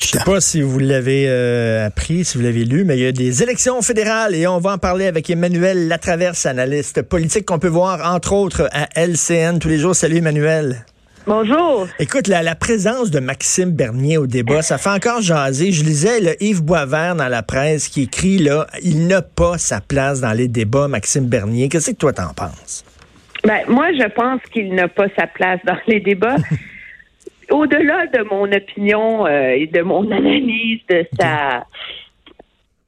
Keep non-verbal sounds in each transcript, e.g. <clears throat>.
Je sais pas si vous l'avez euh, appris, si vous l'avez lu, mais il y a des élections fédérales et on va en parler avec Emmanuel Latraverse, analyste politique qu'on peut voir entre autres à LCN tous les jours. Salut Emmanuel. Bonjour. Écoute, la, présence de Maxime Bernier au débat, ça fait encore jaser. Je lisais le Yves Boisvert dans la presse qui écrit là, il n'a pas sa place dans les débats, Maxime Bernier. Qu'est-ce que toi t'en penses? Ben, moi, je pense qu'il n'a pas sa place dans les débats. <laughs> Au-delà de mon opinion euh, et de mon <laughs> analyse de sa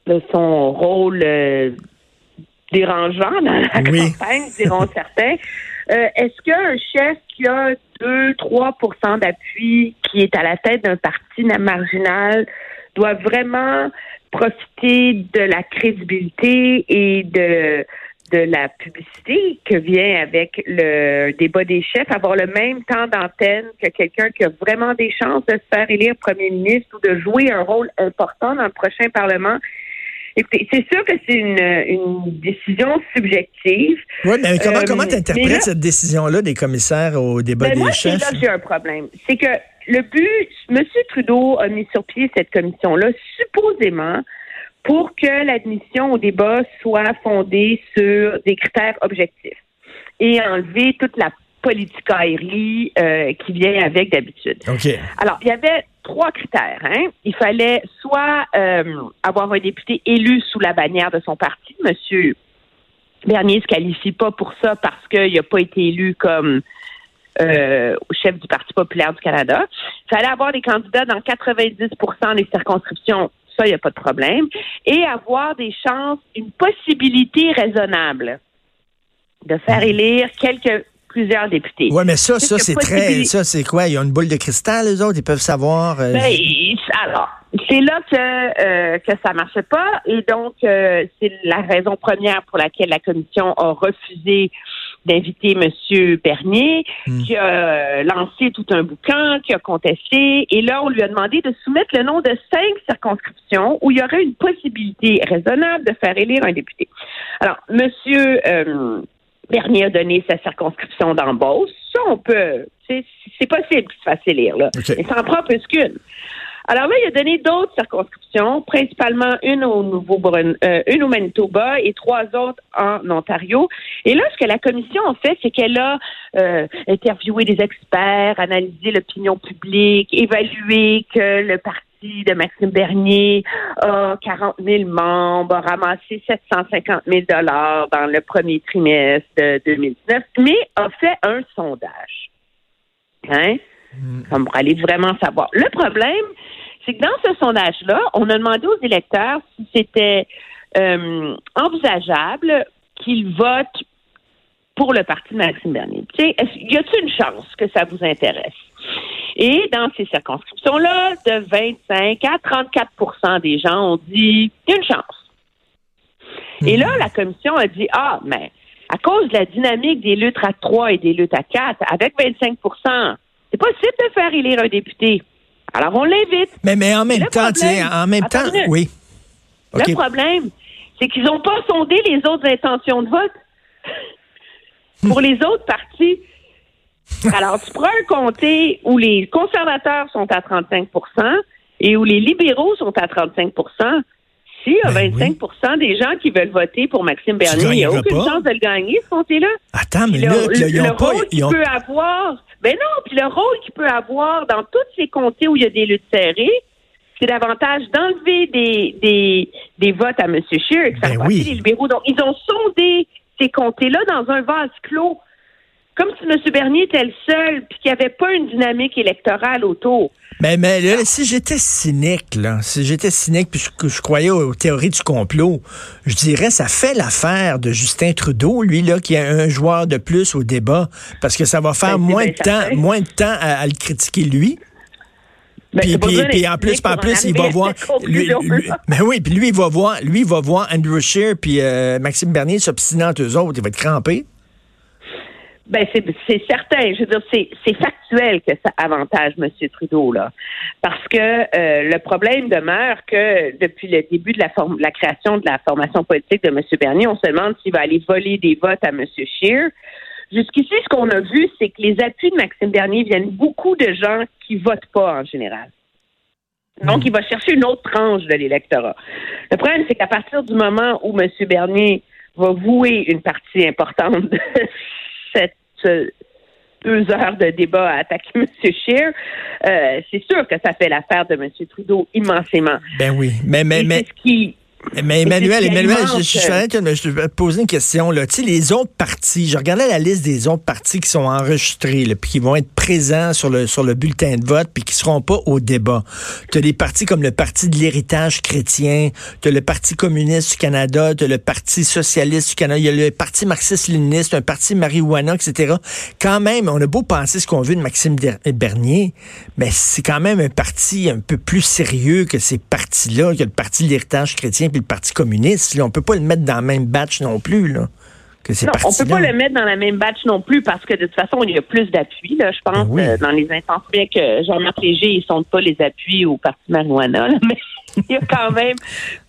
de son rôle euh, dérangeant dans la campagne, diront <laughs> certains, euh, est-ce qu'un chef qui a 2-3% d'appui, qui est à la tête d'un parti marginal, doit vraiment profiter de la crédibilité et de de la publicité que vient avec le débat des chefs, avoir le même temps d'antenne que quelqu'un qui a vraiment des chances de se faire élire premier ministre ou de jouer un rôle important dans le prochain Parlement c'est sûr que c'est une, décision subjective. Oui, mais comment, comment tu interprètes cette décision-là des commissaires au débat ben, des chefs? Là, j'ai un problème. C'est que le but, M. Trudeau a mis sur pied cette commission-là, supposément, pour que l'admission au débat soit fondée sur des critères objectifs et enlever toute la politicaillerie euh, qui vient avec d'habitude. Alors, il y avait trois critères. Hein? Il fallait soit euh, avoir un député élu sous la bannière de son parti. Monsieur Bernier ne se qualifie pas pour ça parce qu'il n'a pas été élu comme euh, chef du Parti populaire du Canada. Il fallait avoir des candidats dans 90% des circonscriptions. Ça, il n'y a pas de problème. Et avoir des chances, une possibilité raisonnable de faire élire quelques plusieurs députés. Oui, mais ça, ça, c'est très. Ça, c'est quoi? Il y a une boule de cristal, les autres? Ils peuvent savoir. Euh, ben, alors, c'est là que, euh, que ça marchait pas. Et donc, euh, c'est la raison première pour laquelle la commission a refusé d'inviter M. Bernier, hmm. qui a lancé tout un bouquin, qui a contesté. Et là, on lui a demandé de soumettre le nom de cinq circonscriptions où il y aurait une possibilité raisonnable de faire élire un député. Alors, Monsieur Bernier a donné sa circonscription d'embauche. Ça, on peut. C'est possible qu'il se fasse élire, là. Mais ça en prend plus qu'une. Alors là, il a donné d'autres circonscriptions, principalement une au Nouveau euh, une au Manitoba et trois autres en Ontario. Et là, ce que la commission a fait, c'est qu'elle a euh, interviewé des experts, analysé l'opinion publique, évalué que le parti de Maxime Bernier a 40 000 membres, a ramassé 750 000 dollars dans le premier trimestre de 2019, mais a fait un sondage. Hein? Mm. Comme pour aller vraiment savoir. Le problème, c'est que dans ce sondage-là, on a demandé aux électeurs si c'était euh, envisageable qu'ils votent pour le parti de Maxime Bernier. Y a-t-il une chance que ça vous intéresse? Et dans ces circonscriptions-là, de 25 à 34% des gens ont dit une chance. Et là, la commission a dit Ah, mais à cause de la dynamique des luttes à 3 et des luttes à 4, avec 25% c'est possible de faire élire un député. Alors, on l'invite. Mais, mais en même temps, en même temps, oui. Le problème, c'est qu'ils n'ont pas sondé les autres intentions de vote. Pour les autres partis, alors, tu prends un comté où les conservateurs sont à 35% et où les libéraux sont à 35 s'il y a 25% ben des gens qui veulent voter pour Maxime Bernier, il n'y a aucune chance de le gagner, ce comté-là. Attends, mais là, le, ils le pas, rôle qu'il peut avoir, ben non, puis le rôle qu'il peut avoir dans tous ces comtés où il y a des luttes serrées, c'est davantage d'enlever des, des, des votes à M. Scheer que ça ben oui. les libéraux. Donc, ils ont sondé ces comtés-là dans un vase clos comme si M. Bernier était le seul, puis qu'il n'y avait pas une dynamique électorale autour. Mais, mais là, si j'étais cynique, là, si j'étais cynique puis je, je, croyais aux théories du complot, je dirais ça fait l'affaire de Justin Trudeau, lui là, qui a un joueur de plus au débat, parce que ça va faire ben, moins de temps, moins de temps à, le critiquer lui. Ben, puis, puis, en plus, en plus, il va voir. Lui, mais oui, puis lui, il va voir, lui, il va voir Andrew Scheer puis euh, Maxime Bernier s'obstinant eux autres. Il va être crampé. Ben c'est certain. Je veux dire, c'est factuel que ça avantage M. Trudeau là, parce que euh, le problème demeure que depuis le début de la, la création de la formation politique de M. Bernier, on se demande s'il va aller voler des votes à M. Scheer. Jusqu'ici, ce qu'on a vu, c'est que les appuis de Maxime Bernier viennent beaucoup de gens qui votent pas en général. Donc, il va chercher une autre tranche de l'électorat. Le problème, c'est qu'à partir du moment où M. Bernier va vouer une partie importante de <laughs> cette deux heures de débat à attaquer <laughs> M. Scheer, euh, c'est sûr que ça fait l'affaire de M. Trudeau immensément. Ben oui, mais mais mais ce qui mais Emmanuel, Emmanuel, je, je, je, je, vais te poser une question. Là. Tu sais, les autres partis, je regardais la liste des autres partis qui sont enregistrés, là, puis qui vont être présents sur le, sur le bulletin de vote, puis qui seront pas au débat. Tu as des partis comme le Parti de l'héritage chrétien, tu as le Parti communiste du Canada, tu as le Parti socialiste du Canada, il y a le Parti marxiste-léniniste, un parti marijuana, etc. Quand même, on a beau penser ce qu'on veut de Maxime Bernier, mais c'est quand même un parti un peu plus sérieux que ces partis-là, que le Parti de l'héritage chrétien puis le Parti communiste. Là, on peut pas le mettre dans le même batch non plus. Là. Que non, on peut pas le mettre dans la même batch non plus parce que de toute façon, il y a plus d'appui, là, je pense, ben euh, dans les instances, bien que Jean-Marc Léger, ils sont pas les appuis au Parti marijuana, <laughs> mais il y a quand même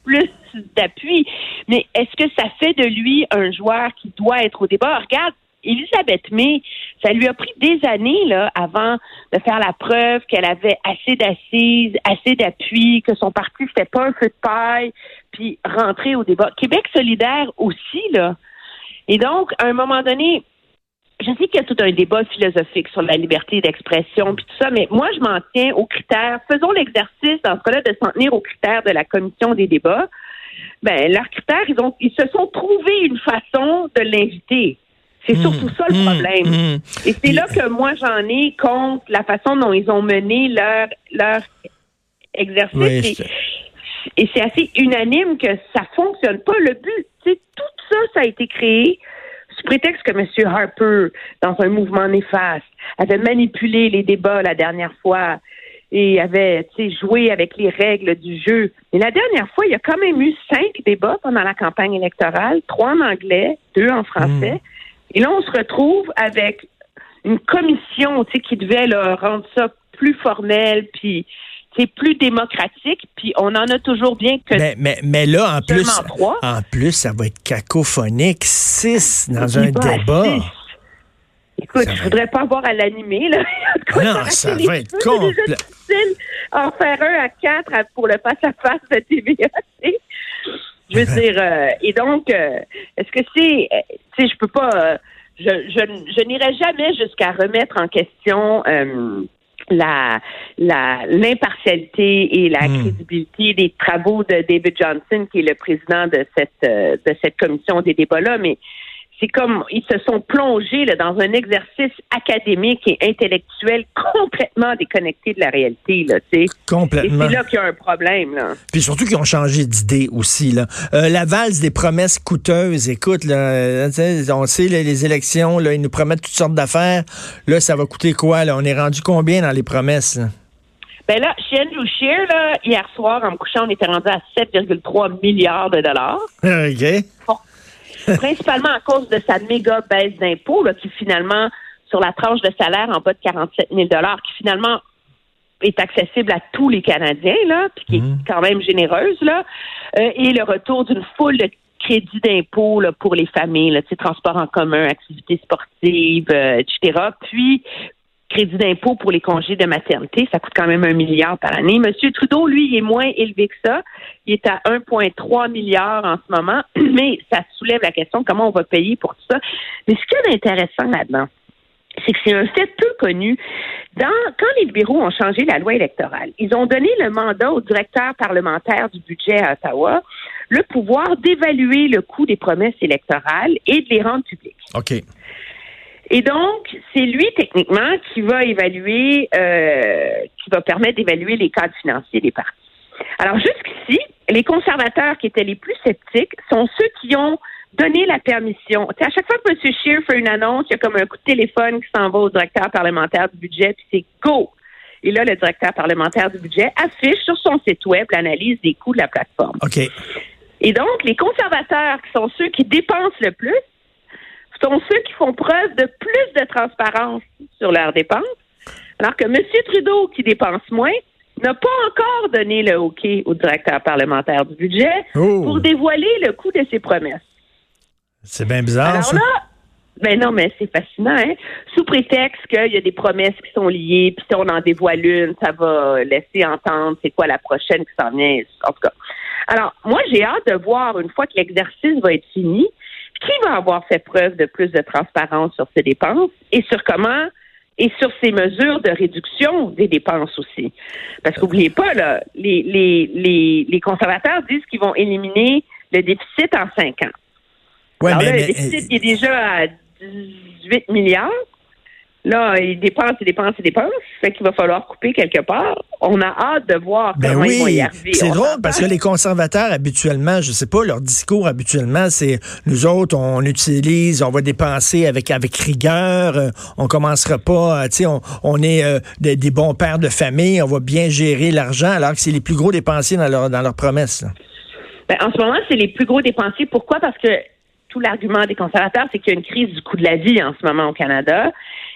plus d'appui. Mais est-ce que ça fait de lui un joueur qui doit être au débat? Regarde, Elisabeth May, ça lui a pris des années là avant de faire la preuve qu'elle avait assez d'assises, assez d'appui, que son parti c'était pas un feu de paille, puis rentrer au débat. Québec solidaire aussi là. Et donc à un moment donné, je sais qu'il y a tout un débat philosophique sur la liberté d'expression puis tout ça, mais moi je m'en tiens aux critères. Faisons l'exercice dans ce cas-là de s'en tenir aux critères de la commission des débats. Ben leurs critères, ils ont, ils se sont trouvés une façon de l'inviter. C'est mmh, surtout ça le mmh, problème. Mmh. Et c'est là que moi j'en ai contre la façon dont ils ont mené leur leur exercice. et, c'est assez unanime que ça fonctionne pas. Le but, c'est tout ça, ça a été créé sous prétexte que M. Harper, dans un mouvement néfaste, avait manipulé les débats la dernière fois et avait joué avec les règles du jeu. Mais la dernière fois, il y a quand même eu cinq débats pendant la campagne électorale, trois en anglais, deux en français. Et là, on se retrouve avec une commission, tu sais, qui devait là, rendre ça plus formel, puis c'est plus démocratique, puis on en a toujours bien que mais, mais, mais là, en plus, en plus, ça va être cacophonique, six dans un débat. Écoute, je voudrais pas avoir à l'animer, là. <laughs> non, ça va être complet. en faire un à quatre pour le face-à-face de TVA. Je veux dire, euh, et donc, euh, est-ce que c'est, euh, tu sais, je peux pas, je, je, je n'irai jamais jusqu'à remettre en question la la l'impartialité et la hmm. crédibilité des travaux de David Johnson, qui est le président de cette de cette commission des débats là, mais c'est comme ils se sont plongés là, dans un exercice académique et intellectuel complètement déconnecté de la réalité. Là, complètement. Et c'est là qu'il y a un problème. Là. Puis surtout qu'ils ont changé d'idée aussi. Là. Euh, la valse des promesses coûteuses, écoute, là, on sait les élections, là, ils nous promettent toutes sortes d'affaires. Là, ça va coûter quoi? Là? On est rendu combien dans les promesses? Là? Ben là, chez Andrew Shear, là, hier soir, en me couchant, on était rendu à 7,3 milliards de dollars. <laughs> OK <laughs> principalement à cause de sa méga baisse d'impôts, qui finalement, sur la tranche de salaire en bas de 47 000 qui finalement est accessible à tous les Canadiens, là, puis qui est mmh. quand même généreuse, là, euh, et le retour d'une foule de crédits d'impôts pour les familles, là, transport en commun, activités sportives, euh, etc. Puis crédit d'impôt pour les congés de maternité. Ça coûte quand même un milliard par année. Monsieur Trudeau, lui, il est moins élevé que ça. Il est à 1,3 milliard en ce moment, <clears throat> mais ça soulève la question comment on va payer pour tout ça? Mais ce qui est intéressant là-dedans, c'est que c'est un fait peu connu. Dans, quand les libéraux ont changé la loi électorale, ils ont donné le mandat au directeur parlementaire du budget à Ottawa le pouvoir d'évaluer le coût des promesses électorales et de les rendre publiques. OK. Et donc, c'est lui, techniquement, qui va évaluer, euh, qui va permettre d'évaluer les cadres financiers des partis. Alors, jusqu'ici, les conservateurs qui étaient les plus sceptiques sont ceux qui ont donné la permission. à chaque fois que M. Scheer fait une annonce, il y a comme un coup de téléphone qui s'en va au directeur parlementaire du budget, puis c'est go! Et là, le directeur parlementaire du budget affiche sur son site web l'analyse des coûts de la plateforme. OK. Et donc, les conservateurs, qui sont ceux qui dépensent le plus, sont ceux qui font preuve de plus de transparence sur leurs dépenses, alors que M. Trudeau, qui dépense moins, n'a pas encore donné le OK au directeur parlementaire du budget oh. pour dévoiler le coût de ses promesses. C'est bien bizarre. Alors là, Ben non, mais c'est fascinant, hein? Sous prétexte qu'il y a des promesses qui sont liées, puis si on en dévoile une, ça va laisser entendre c'est quoi la prochaine qui s'en vient. En tout cas. Alors, moi, j'ai hâte de voir, une fois que l'exercice va être fini, qui va avoir fait preuve de plus de transparence sur ses dépenses et sur comment et sur ces mesures de réduction des dépenses aussi. Parce qu'oubliez pas, là, les, les, les, les conservateurs disent qu'ils vont éliminer le déficit en cinq ans. Ouais, Alors mais, là, mais- le déficit est déjà à 18 milliards. Là, il dépense, il dépense, il dépense. Fait qu'il va falloir couper quelque part. On a hâte de voir Ben comment ils vont oui, y arriver. c'est drôle parce que les conservateurs habituellement, je sais pas, leur discours habituellement, c'est nous autres, on utilise, on va dépenser avec avec rigueur, euh, on commencera pas, euh, tu sais, on, on est euh, des, des bons pères de famille, on va bien gérer l'argent, alors que c'est les plus gros dépensiers dans leur dans leurs promesses. Ben, en ce moment, c'est les plus gros dépensiers. Pourquoi? Parce que tout l'argument des conservateurs, c'est qu'il y a une crise du coût de la vie en ce moment au Canada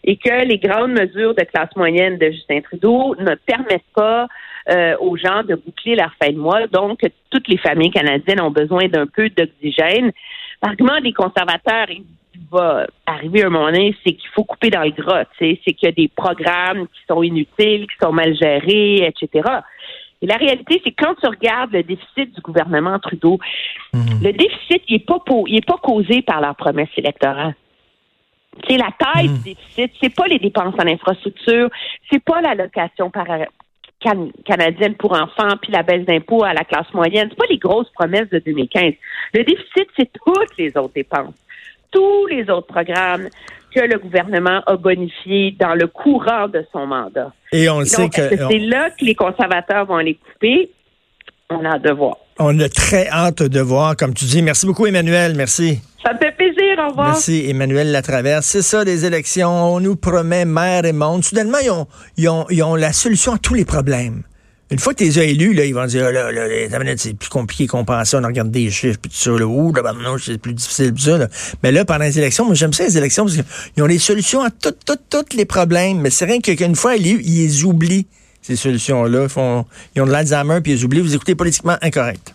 et que les grandes mesures de classe moyenne de Justin Trudeau ne permettent pas euh, aux gens de boucler leur fin de mois. Donc, toutes les familles canadiennes ont besoin d'un peu d'oxygène. L'argument des conservateurs, il va arriver un moment donné, c'est qu'il faut couper dans le gras. C'est qu'il y a des programmes qui sont inutiles, qui sont mal gérés, etc. Et la réalité, c'est que quand tu regardes le déficit du gouvernement Trudeau, le déficit, il n'est pas, pas causé par leur promesse électorale. C'est la taille du déficit, c'est pas les dépenses en infrastructure, c'est pas l'allocation par can- canadienne pour enfants puis la baisse d'impôts à la classe moyenne, c'est pas les grosses promesses de 2015. Le déficit, c'est toutes les autres dépenses, tous les autres programmes que le gouvernement a bonifiés dans le courant de son mandat. Et on le sait que c'est là que les conservateurs vont les couper. On a hâte de voir. On a très hâte de voir, comme tu dis. Merci beaucoup, Emmanuel. Merci. Ça me fait plaisir. Au revoir. Merci, Emmanuel Latraverse. C'est ça, des élections. On nous promet mer et monde. Soudainement, ils ont, ils ont, ils ont la solution à tous les problèmes. Une fois que tu les as élus, là, ils vont dire, Ah, là, là, là, c'est plus compliqué qu'on pensait. On regarde des chiffres, puis tout ça, là, ouh, là, ben, non, c'est plus difficile, tout ça, là. Mais là, pendant les élections, moi, j'aime ça, les élections, parce qu'ils ont les solutions à tous, tous, tous les problèmes. Mais c'est rien qu'une fois élus, ils les oublient, ces solutions-là. Ils, ils ont de l'Alzheimer, puis ils oublient. Vous écoutez politiquement incorrect.